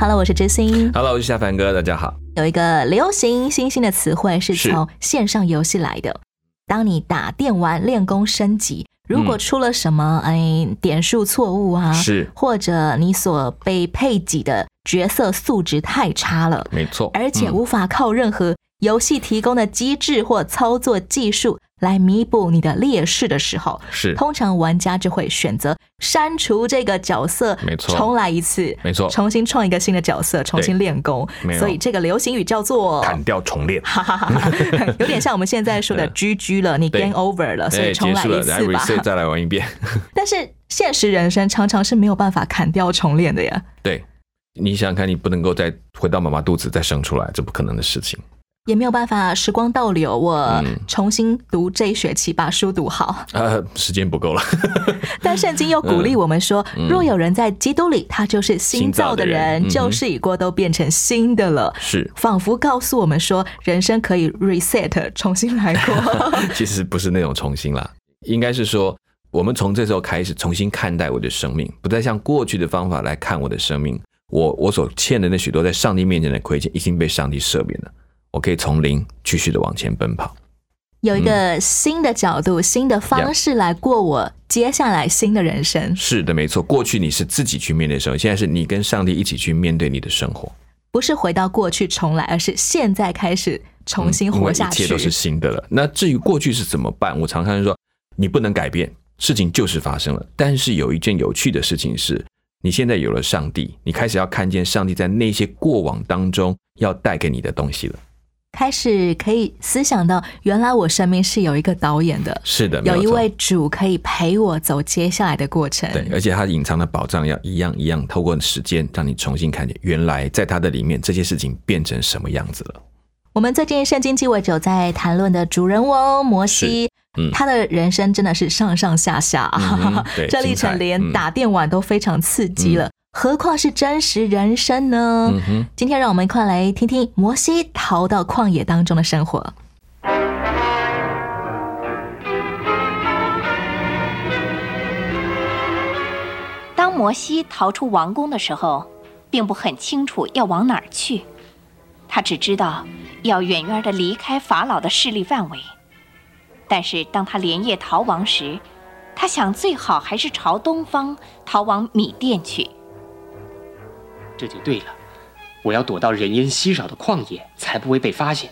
Hello，我是知心。Hello，我是夏凡哥，大家好。有一个流行新兴的词汇是是从线上游戏来的。当你打电玩练功升级，如果出了什么哎点数错误啊，是或者你所被配给的角色素质太差了，没错，而且嗯无法靠任何游戏提供的机制或操作技术来弥补你的劣势的时候，是通常玩家就会选择删除这个角色，没错。重来一次，没错。重新创一个新的角色，重新练功。所以这个流行语叫做。砍掉重练，哈哈哈哈，有点像我们现在说的 GG 了，你 game over 了，所以哎，重来一次吧。再来玩一遍。但是现实人生常常是没有办法砍掉重练的呀，对，你想想看，你不能够再回到妈妈肚子再生出来，这不可能的事情。也没有办法时光倒流，我嗯重新读这一学期把书读好。呃，时间不够了。但圣经又鼓励我们说，嗯若有人在基督里，他就是新造的人，旧事已过，都变成新的了。是，仿佛告诉我们说，人生可以 reset，重新来过。其实不是那种重新啦，应该是说，我们从这时候开始重新看待我的生命，不再像过去的方法来看我的生命。我我所欠的那许多在上帝面前的亏欠，已经被上帝赦免了。我可以从零继续的往前奔跑。有一个新的角度、新的方式来过我接下来新的人生，是的，没错。过去你是自己去面对生活，现在是你跟上帝一起去面对你的生活，不是回到过去重来，而是现在开始重新活下去。一切都是新的了。那至于过去是怎么办，我常常说，你不能改变，事情就是发生了。但是有一件有趣的事情是，你现在有了上帝，你开始要看见上帝在那些过往当中要带给你的东西了。开始可以思想到，原来我生命是有一个导演的，是的，有一位主可以陪我走接下来的过程。对，而且他隐藏的宝藏要一样一样，透过时间让你重新看见，原来在他的里面这些事情变成什么样子了。我们最近圣经鸡尾酒在谈论的主人翁摩西，嗯。他的人生真的是上上下下，嗯哼对 这历程连嗯。打电玩都非常刺激了，何况是真实人生呢？今天让我们一块来听听摩西逃到旷野当中的生活。当摩西逃出王宫的时候，并不很清楚要往哪儿去，他只知道要远远的离开法老的势力范围。但是当他连夜逃亡时，他想最好还是朝东方逃往米甸去。这就对了，我要躲到人烟稀少的旷野，才不会被发现。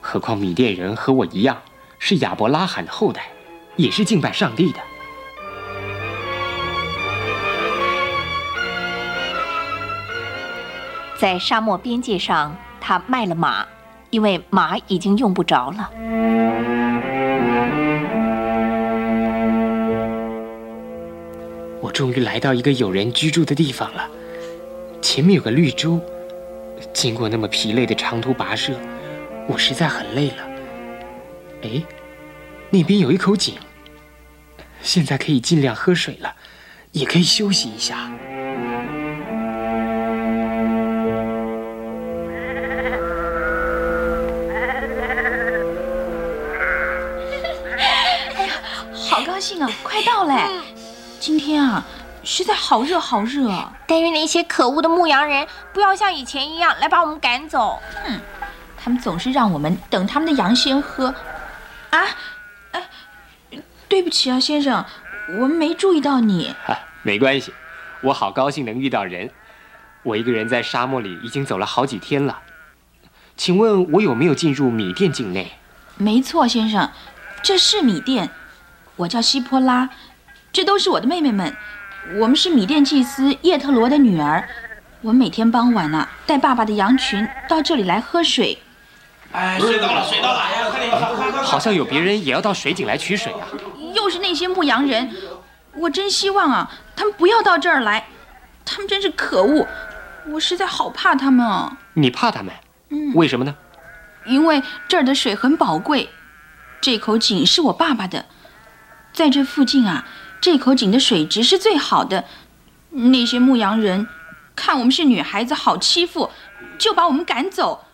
何况米甸人和我一样，是亚伯拉罕的后代，也是敬拜上帝的。在沙漠边界上，他卖了马，因为马已经用不着了。我终于来到一个有人居住的地方了，前面有个绿洲。经过那么疲累的长途跋涉，我实在很累了。哎，那边有一口井，现在可以尽量喝水了，也可以休息一下。哎呀好高兴啊！快到嘞！今天啊，实在好热好热。但愿那些可恶的牧羊人不要像以前一样来把我们赶走。他们总是让我们等他们的羊先喝。啊，哎，对不起啊，先生，我们没注意到你。哈，没关系，我好高兴能遇到人。我一个人在沙漠里已经走了好几天了。请问我有没有进入米店境内？没错，先生，这是米店。我叫希波拉，这都是我的妹妹们。我们是米店祭司叶特罗的女儿。我们每天傍晚呢、带爸爸的羊群到这里来喝水。哎，水到了，水到了！哎呀，快点，快快快！好像有别人也要到水井来取水啊！又是那些牧羊人，我真希望啊，他们不要到这儿来，他们真是可恶。我实在好怕他们哦。你怕他们？嗯，为什么呢？因为这儿的水很宝贵，这口井是我爸爸的，在这附近啊，这口井的水质是最好的。那些牧羊人看我们是女孩子好欺负，就把我们赶走，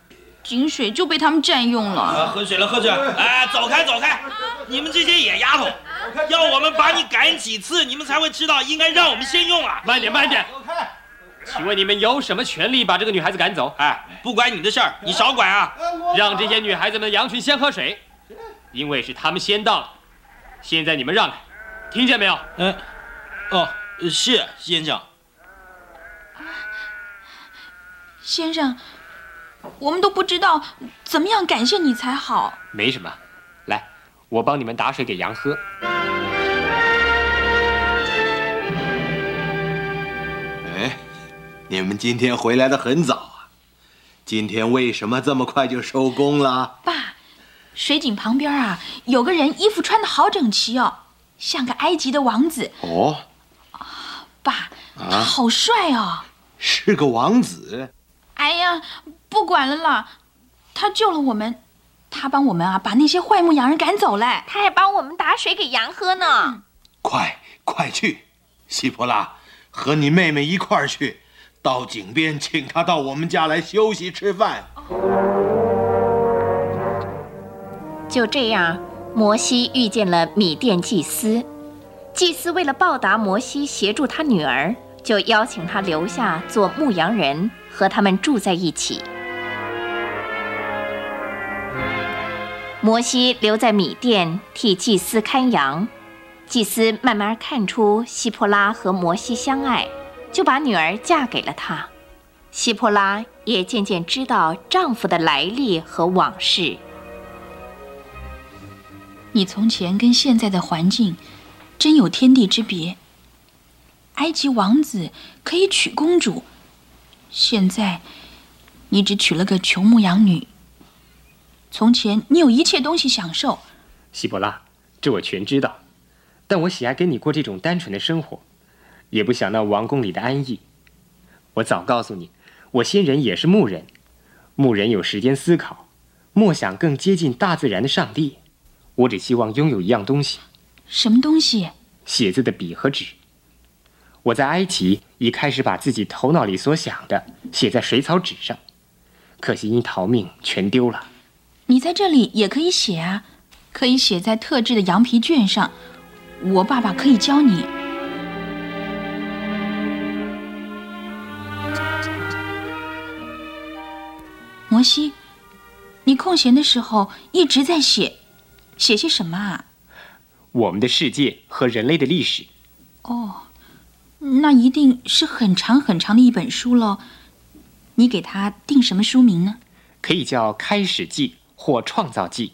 井水就被他们占用了。啊，喝水了，喝水！哎，走开，走开！你们这些野丫头，要我们把你赶几次，你们才会知道应该让我们先用啊！慢点，慢点！请问你们有什么权利把这个女孩子赶走？哎，不关你的事儿，你少管啊！让这些女孩子们羊群先喝水，因为是他们先到的。现在你们让开，听见没有？嗯，哦，是先生。先生，我们都不知道怎么样感谢你才好。没什么，来，我帮你们打水给羊喝。哎，你们今天回来的很早啊，今天为什么这么快就收工了？爸，水井旁边啊，有个人衣服穿的好整齐哦，像个埃及的王子。哦，爸，他好帅哦。是个王子。哎呀，不管了啦，他救了我们，他帮我们啊把那些坏牧羊人赶走了，他还帮我们打水给羊喝呢。快快去，希波拉，和你妹妹一块儿去，到井边请她到我们家来休息吃饭。就这样，摩西遇见了米甸祭司。祭司为了报答摩西协助他女儿，就邀请他留下做牧羊人，和他们住在一起。摩西留在米甸替祭司看羊，祭司慢慢看出希波拉和摩西相爱，就把女儿嫁给了他。希波拉也渐渐知道丈夫的来历和往事。你从前跟现在的环境，真有天地之别。埃及王子可以娶公主，现在你只娶了个穷牧羊女。从前你有一切东西享受，希伯拉，这我全知道，但我喜爱跟你过这种单纯的生活，也不想那王宫里的安逸。我早告诉你，我先人也是牧人，牧人有时间思考，莫想更接近大自然的上帝。我只希望拥有一样东西，什么东西？写字的笔和纸。我在埃及已开始把自己头脑里所想的写在水草纸上，可惜因逃命全丢了。你在这里也可以写啊，可以写在特制的羊皮卷上。我爸爸可以教你。摩西，你空闲的时候一直在写，写些什么啊？我们的世界和人类的历史。哦，那一定是很长很长的一本书喽。你给它定什么书名呢？可以叫《开始记》或《创造记》，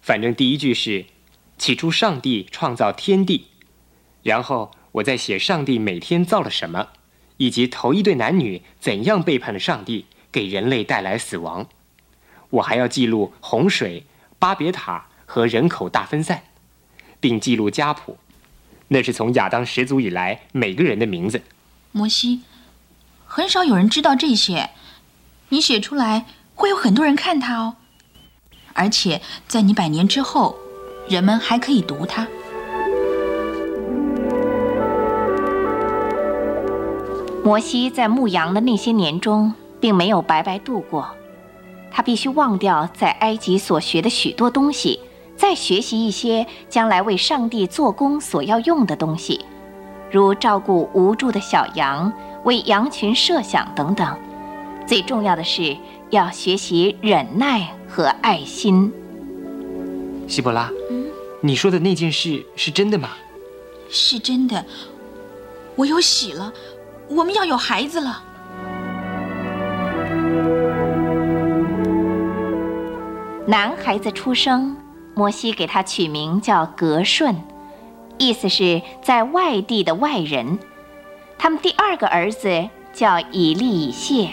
反正第一句是“起初上帝创造天地”，然后我再写上帝每天造了什么，以及头一对男女怎样背叛了上帝，给人类带来死亡。我还要记录洪水、巴别塔和人口大分散，并记录家谱，那是从亚当始祖以来每个人的名字。摩西，很少有人知道这些，你写出来会有很多人看它哦，而且在你百年之后，人们还可以读它。摩西在牧羊的那些年中，并没有白白度过，他必须忘掉在埃及所学的许多东西，再学习一些将来为上帝做工所要用的东西，如照顾无助的小羊、为羊群设想等等。最重要的是要学习忍耐和爱心。希伯拉，嗯你说的那件事是真的吗？是真的，我有喜了，我们要有孩子了。男孩子出生，摩西给他取名叫格顺，意思是在外地的外人。他们第二个儿子叫以利以谢，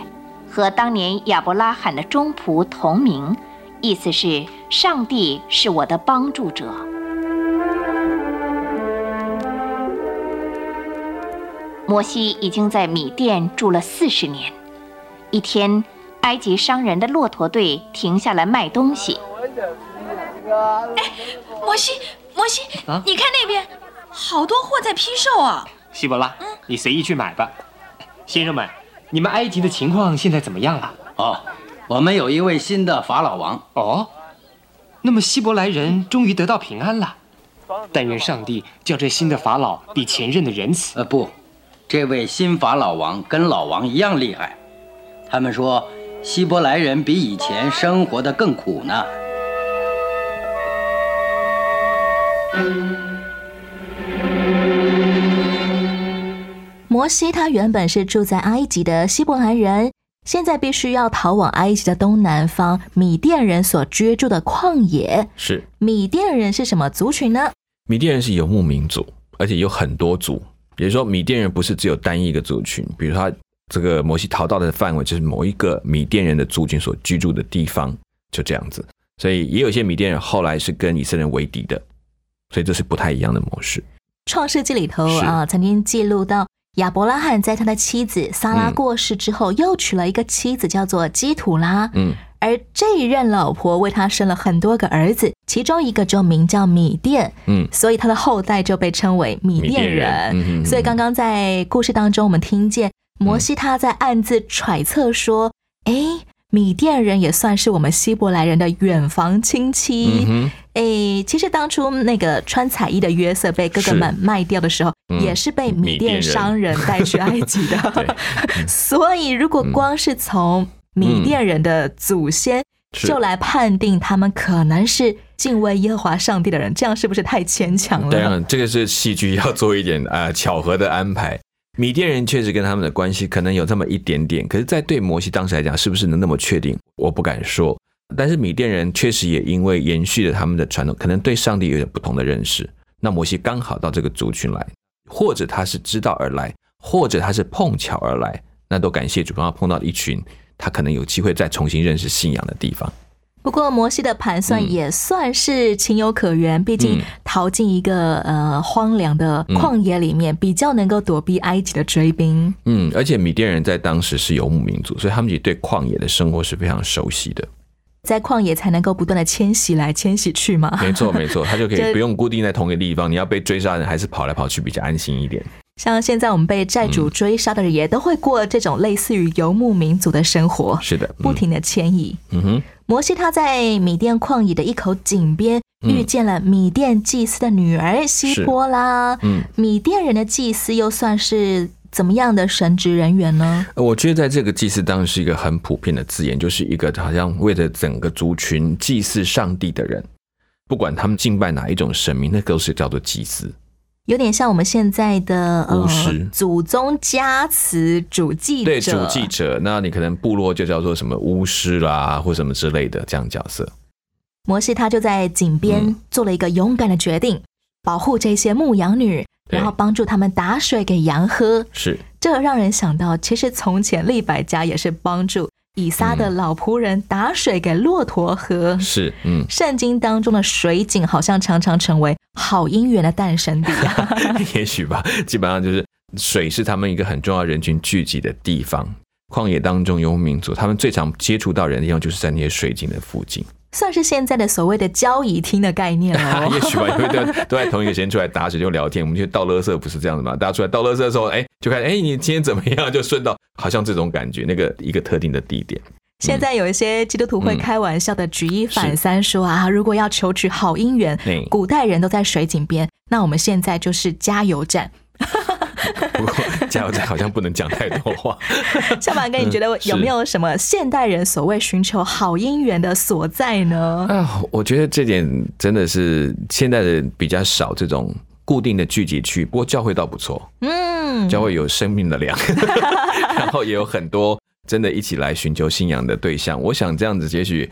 和当年亚伯拉罕的中仆同名，意思是上帝是我的帮助者。摩西已经在米甸住了四十年。一天，埃及商人的骆驼队停下来卖东西。摩西，摩西，啊你看那边，好多货在批售啊！希伯拉，你随意去买吧。先生们，你们埃及的情况现在怎么样了？哦，我们有一位新的法老王。哦，那么希伯来人终于得到平安了。但愿上帝叫这新的法老比前任的仁慈。呃，不，这位新法老王跟老王一样厉害。他们说，希伯来人比以前生活的更苦呢。摩西他原本是住在埃及的希伯来人，现在必须要逃往埃及的东南方米甸人所居住的旷野。是米甸人是什么族群呢？米甸人是游牧民族，而且有很多族，也就是说，米甸人不是只有单一一个族群。比如说，他这个摩西逃到的范围就是某一个米甸人的族群所居住的地方，就这样子。所以，也有些米甸人后来是跟以色列人为敌的，所以这是不太一样的模式。创世纪里头啊，曾经记录到亚伯拉罕在他的妻子撒拉嗯过世之后，又娶了一个妻子，叫做基土拉。嗯，而这一任老婆为他生了很多个儿子，其中一个就名叫米甸，嗯所以他的后代就被称为米甸人人。嗯哼所以刚刚在故事当中，我们听见摩西他在暗自揣测说：“哎、米甸人也算是我们希伯来人的远房亲戚。嗯哼，诶，其实当初那个穿彩衣的约瑟被哥哥们卖掉的时候，嗯也是被米米甸商人带去埃及 对的。所以，如果光是从米甸人的祖先是就来判定他们可能是敬畏耶和华上帝的人，这样是不是太牵强了？当然，这个是戏剧要做一点呃巧合的安排。米甸人确实跟他们的关系可能有这么一点点，可是，在对摩西当时来讲，是不是能那么确定，我不敢说。但是米甸人确实也因为延续了他们的传统，可能对上帝有点不同的认识。那摩西刚好到这个族群来，或者他是知道而来，或者他是碰巧而来，那都感谢主，让他碰到一群他可能有机会再重新认识信仰的地方。不过摩西的盘算嗯也算是情有可原，毕竟嗯逃进一个呃荒凉的旷野里面，比较能够躲避埃及的追兵。嗯，而且米甸人在当时是游牧民族，所以他们也对旷野的生活是非常熟悉的。在旷野才能够不断的迁徙来迁徙去嘛。没错，没错，他就可以 不用固定在同一个地方。你要被追杀还是跑来跑去比较安心一点。像现在我们被债主追杀的人，也都会过这种类似于游牧民族的生活，是的，不停的迁移。嗯哼，摩西他在米甸旷野的一口井边嗯遇见了米甸祭司的女儿希波拉。嗯，米甸人的祭司又算是怎么样的神职人员呢？呃我觉得在这个祭祀当中是一个很普遍的字眼，就是一个好像为了整个族群祭祀上帝的人，不管他们敬拜哪一种神明，那都是叫做祭司。有点像我们现在的呃巫师。祖宗加持主祭者，对，主祭者，那你可能部落就叫做什么巫师啦，或什么之类的这样角色。摩西他就在井边嗯。做了一个勇敢的决定，保护这些牧羊女，然后帮助他们打水给羊喝。是，这让人想到，其实从前利百家也是帮助以撒的老仆人打水给骆驼喝。是，嗯，圣经当中的水井好像常常成为好姻缘的诞生地啊。也许吧，基本上就是水是他们一个很重要人群聚集的地方。旷野当中游牧民族，他们最常接触到人的地方就是在那些水井的附近。算是现在的所谓的交易厅的概念哦。也许吧，因为都都在同一个时间出来打水就聊天。我们去倒垃圾不是这样子吗？大家出来倒垃圾的时候，哎，就看，哎，你今天怎么样？就顺道，好像这种感觉，那个一个特定的地点。现在有一些基督徒会开玩笑的举一反三，说啊，如果要求取好姻缘嗯，古代人都在水井边，那我们现在就是加油站。不过加油站好像不能讲太多话。小马哥，你觉得有没有什么现代人所谓寻求好姻缘的所在呢？啊，我觉得这点真的是现代的比较少这种固定的聚集区，不过教会倒不错，嗯，教会有生命的粮，然后也有很多真的一起来寻求信仰的对象。我想这样子，也许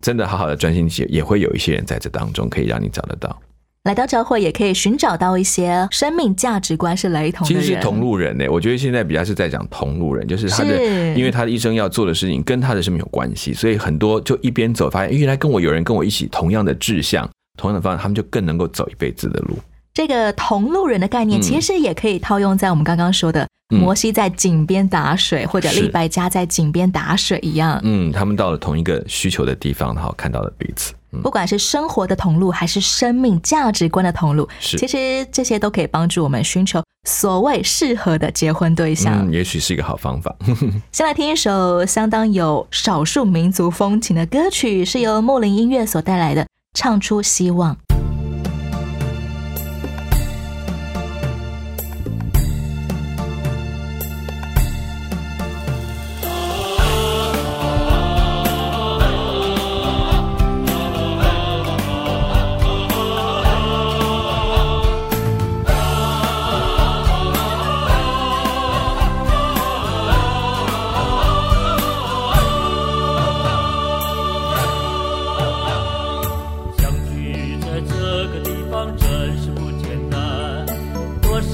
真的好好的专心写，也会有一些人在这当中可以让你找得到。来到教会也可以寻找到一些生命价值观是雷同的人，其实是同路人呢、我觉得现在比较是在讲同路人，就是他的，因为他的一生要做的事情跟他的生命有关系，所以很多就一边走，发现诶原来跟我有人跟我一起同样的志向、同样的方向，他们就更能够走一辈子的路。这个同路人的概念，嗯其实也可以套用在我们刚刚说的嗯摩西在井边打水，或者是利百加在井边打水一样。嗯，他们到了同一个需求的地方，然后看到了彼此。嗯不管是生活的同路，还是生命价值观的同路，其实这些都可以帮助我们寻求所谓适合的结婚对象。嗯，也许是一个好方法。先来听一首相当有少数民族风情的歌曲，是由木林音乐所带来的《唱出希望》。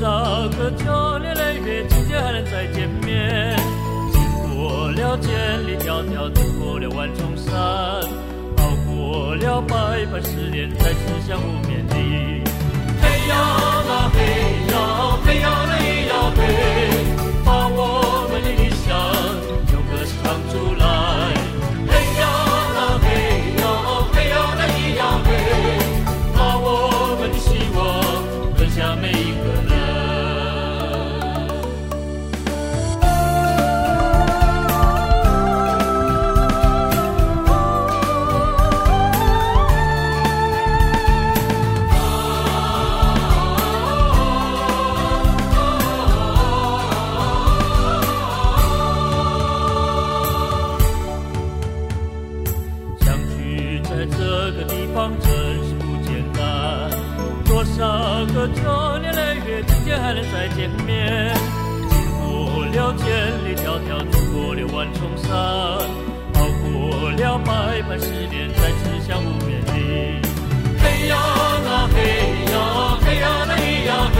少个秋年累月，今天还能再见面。经过了千里迢迢，渡过了万重山，熬过了百般思念，再次相互勉励。嘿呀啦嘿呀，嘿呀啦地方真是不简单，多少个秋年累月，今天还能再见面。经过了千里迢迢，走过了万重山，熬过了百般试炼，再次相互勉励。嘿呀啦嘿呀，嘿呀啦咿呀嘿，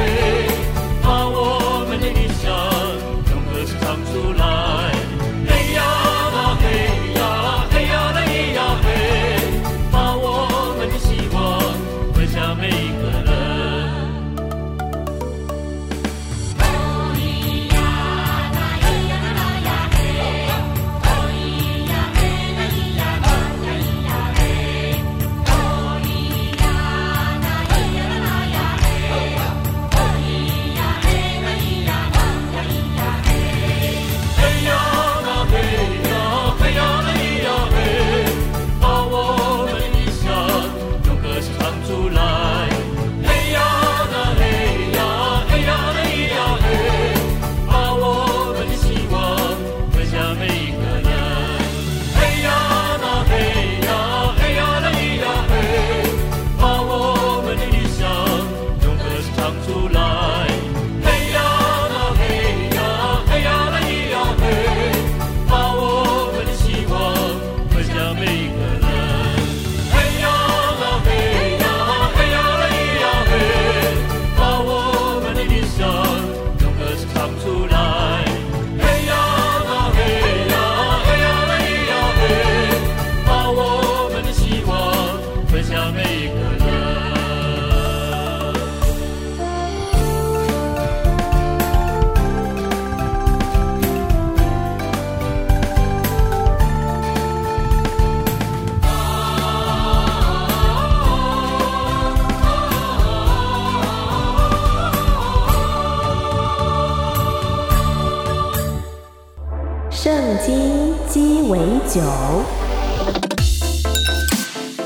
酒。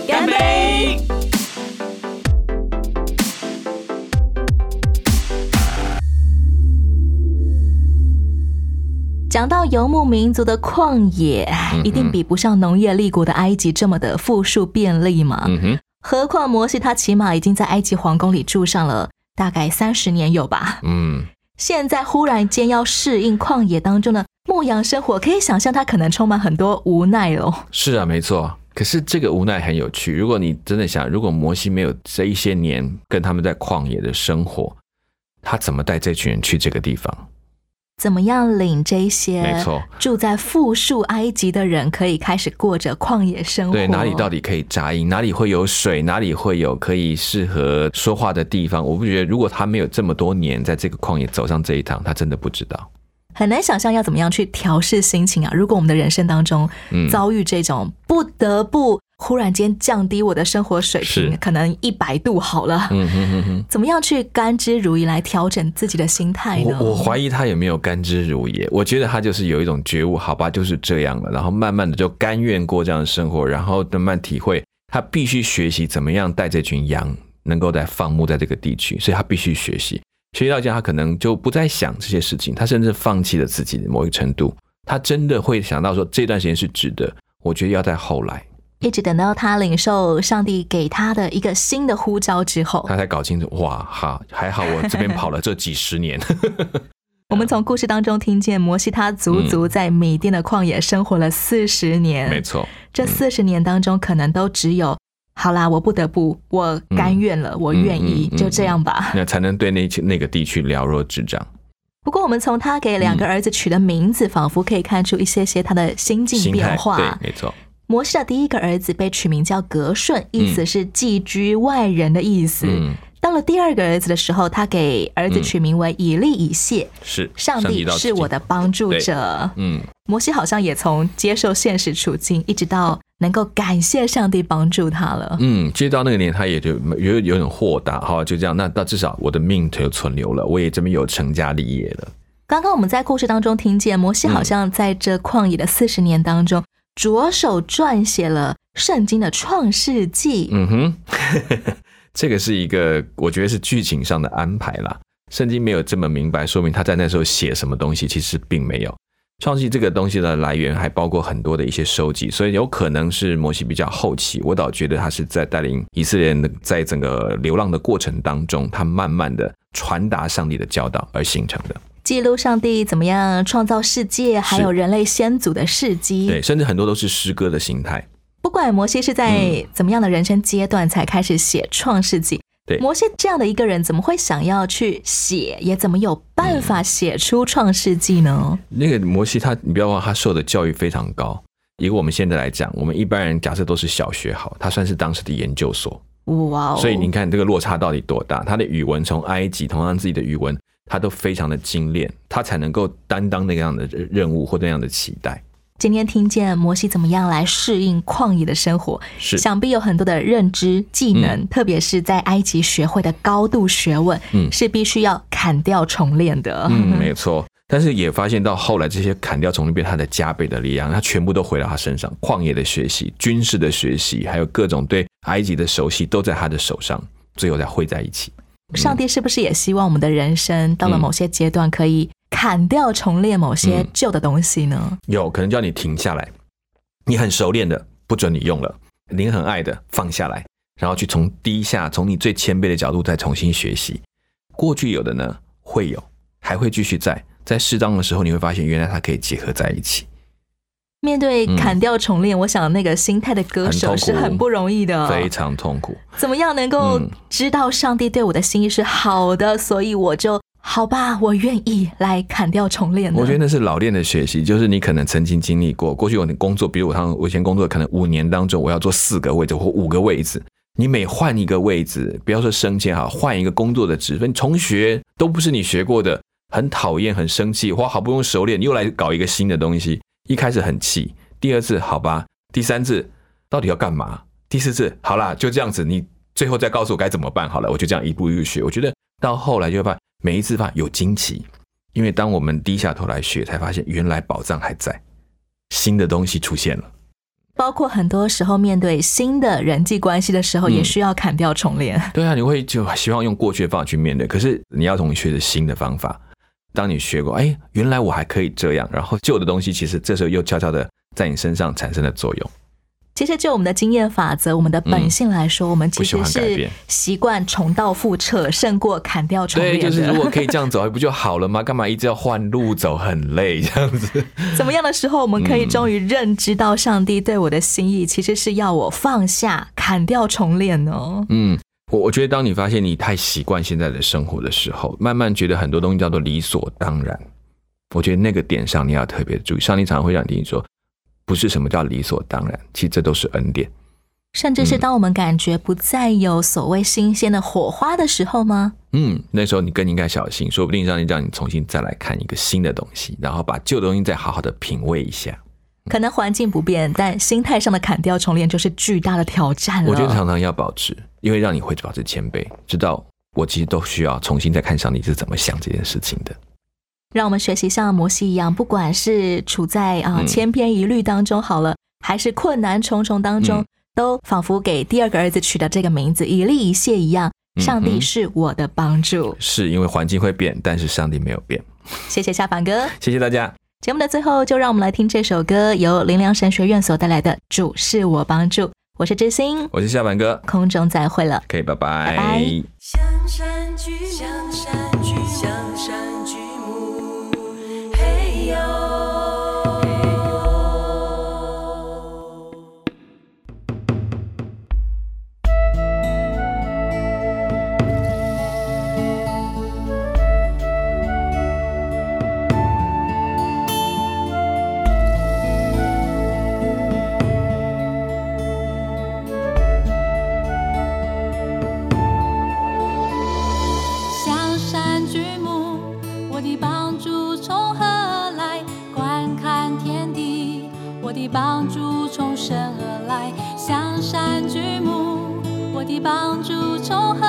干杯！讲到游牧民族的旷野，嗯一定比不上农业立国的埃及这么的富庶便利嘛。嗯哼，何况摩西他起码已经在埃及皇宫里住上了大概三十年有吧。嗯，现在忽然间要适应旷野当中的牧羊生活，可以想象他可能充满很多无奈哦。是啊，没错。可是这个无奈很有趣。如果你真的想，如果摩西没有这一些年跟他们在旷野的生活，他怎么带这群人去这个地方？怎么样领这些没错住在富庶埃及的人，可以开始过着旷野生活？对，哪里到底可以扎营？哪里会有水？哪里会有可以适合说话的地方？我不觉得，如果他没有这么多年在这个旷野走上这一趟，他真的不知道。很难想象要怎么样去调试心情啊。如果我们的人生当中嗯遭遇这种不得不忽然间降低我的生活水平，可能一百度好了，嗯哼哼哼。怎么样去甘之如饴来调整自己的心态呢？我我怀疑他有没有甘之如饴，我觉得他就是有一种觉悟，好吧，就是这样了，然后慢慢的就甘愿过这样的生活，然后慢慢体会他必须学习怎么样带这群羊能够在放牧在这个地区，所以他必须学习，学习到家，他可能就不再想这些事情，他甚至放弃了自己的某一个程度，他真的会想到说这段时间是值得，我觉得要在后来，一直等到他领受上帝给他的一个新的呼召之后，他才搞清楚，哇哈，还好我这边跑了这几十年，我们从故事当中听见摩西他足足在米甸的旷野生活了四十年，没错，这四十年当中可能都只有。好啦，我不得不，我甘愿了，我愿意，就这样吧。那才能对那那个地区了若指掌。不过，我们从他给两个儿子取的名字，仿佛可以看出一些些他的心境变化。对，没错。摩西的第一个儿子被取名叫格顺，意思是寄居外人的意思。嗯，到了第二个儿子的时候，他给儿子取名为以利以谢，是上帝是我的帮助者。嗯，摩西好像也从接受现实处境，一直到能够感谢上帝帮助他了。嗯，其实到那个年，他也就有有点豁达，哈，就这样。那那至少我的命就存留了，我也这边有成家立业了。刚刚我们在故事当中听见，摩西好像在这旷野的四十年当中，着手撰写了圣经的创世纪。嗯哼，这个是一个我觉得是剧情上的安排啦。圣经没有这么明白，说明他在那时候写什么东西，其实并没有。创世纪这个东西的来源还包括很多的一些收集，所以有可能是摩西比较后期。我倒觉得他是在带领以色列人在整个流浪的过程当中，他慢慢的传达上帝的教导而形成的。记录上帝怎么样创造世界，还有人类先祖的事迹。对，甚至很多都是诗歌的形态。不管摩西是在怎么样的人生阶段才开始写创世纪，对摩西这样的一个人，怎么会想要去写，也怎么有办法写出创世纪呢？那个摩西他，你不要忘，他受的教育非常高。以我们现在来讲，我们一般人假设都是小学好，他算是当时的研究所。哇哦！所以你看这个落差到底多大？他的语文从埃及，同样自己的语文，他都非常的精炼，他才能够担当那样的任务或那样的期待。今天听见摩西怎么样来适应旷野的生活，是想必有很多的认知技能，特别是在埃及学会的高度学问，嗯是必须要砍掉重练的。嗯，没错。但是也发现到后来，这些砍掉重练变他的加倍的力量，他全部都回到他身上。旷野的学习、军事的学习，还有各种对埃及的熟悉，都在他的手上，最后再汇在一起。上帝是不是也希望我们的人生到了某些阶段，可以砍掉重练某些旧的东西呢？有可能叫你停下来，你很熟练的不准你用了，你很爱的放下来，然后去从低下，从你最谦卑的角度再重新学习。过去有的呢，会有，还会继续在。在适当的时候，你会发现原来它可以结合在一起。面对砍掉重练，嗯、我想那个心态的歌手是很不容易的，非常痛苦。怎么样能够知道上帝对我的心意是好的，嗯、所以我就好吧，我愿意来砍掉重练？我觉得那是老练的学习，就是你可能曾经经历过，过去我工作，比如我他我以前工作可能五年当中，我要做四个位置或五个位置。你每换一个位置，不要说升迁哈，换一个工作的职分，重学都不是你学过的。很讨厌，很生气，哇！好不容易熟练，你又来搞一个新的东西。一开始很气，第二次好吧，第三次到底要干嘛？第四次好啦，就这样子。你最后再告诉我该怎么办好了，我就这样一步一步学。我觉得到后来就会发现，每一次发有惊奇，因为当我们低下头来学，才发现原来宝藏还在，新的东西出现了。包括很多时候面对新的人际关系的时候，也需要砍掉重练。对啊，你会就希望用过去的方法去面对，可是你要从学的新的方法。当你学过，哎，原来我还可以这样，然后旧的东西其实这时候又悄悄的在你身上产生了作用。其实就我们的经验法则，我们的本性来说，嗯、我们其实是习惯重蹈覆辙，胜过砍掉重练。对，就是如果可以 这样走，不就好了吗？干嘛一直要换路走，很累这样子。怎么样的时候，我们可以终于认知到上帝对我的心意，其实是要我放下、砍掉重练呢？嗯。我我觉得，当你发现你太习惯现在的生活的时候，慢慢觉得很多东西叫做理所当然。我觉得那个点上你要特别注意。上帝常常会让你听说，不是什么叫理所当然，其实这都是恩典。甚至是当我们感觉不再有所谓新鲜的火花的时候吗？嗯，那时候你更应该小心，说不定让你让你重新再来看一个新的东西，然后把旧的东西再好好的品味一下。可能环境不变，但心态上的砍掉重练就是巨大的挑战了。我觉得常常要保持，因为让你会保持谦卑，知道我其实都需要重新再看上你是怎么想这件事情的。让我们学习像摩西一样，不管是处在啊嗯千篇一律当中好了，还是困难重重当中，嗯都仿佛给第二个儿子取的这个名字以利以谢一样。嗯上帝是我的帮助。是因为环境会变，但是上帝没有变。谢谢夏凡哥。谢谢大家。节目的最后，就让我们来听这首歌，由林良神学院所带来的《主是我帮助》。我是知心，我是夏凡哥，空中再会了。可以，拜拜。拜拜帮助从神而来。香山巨木，我的帮助从何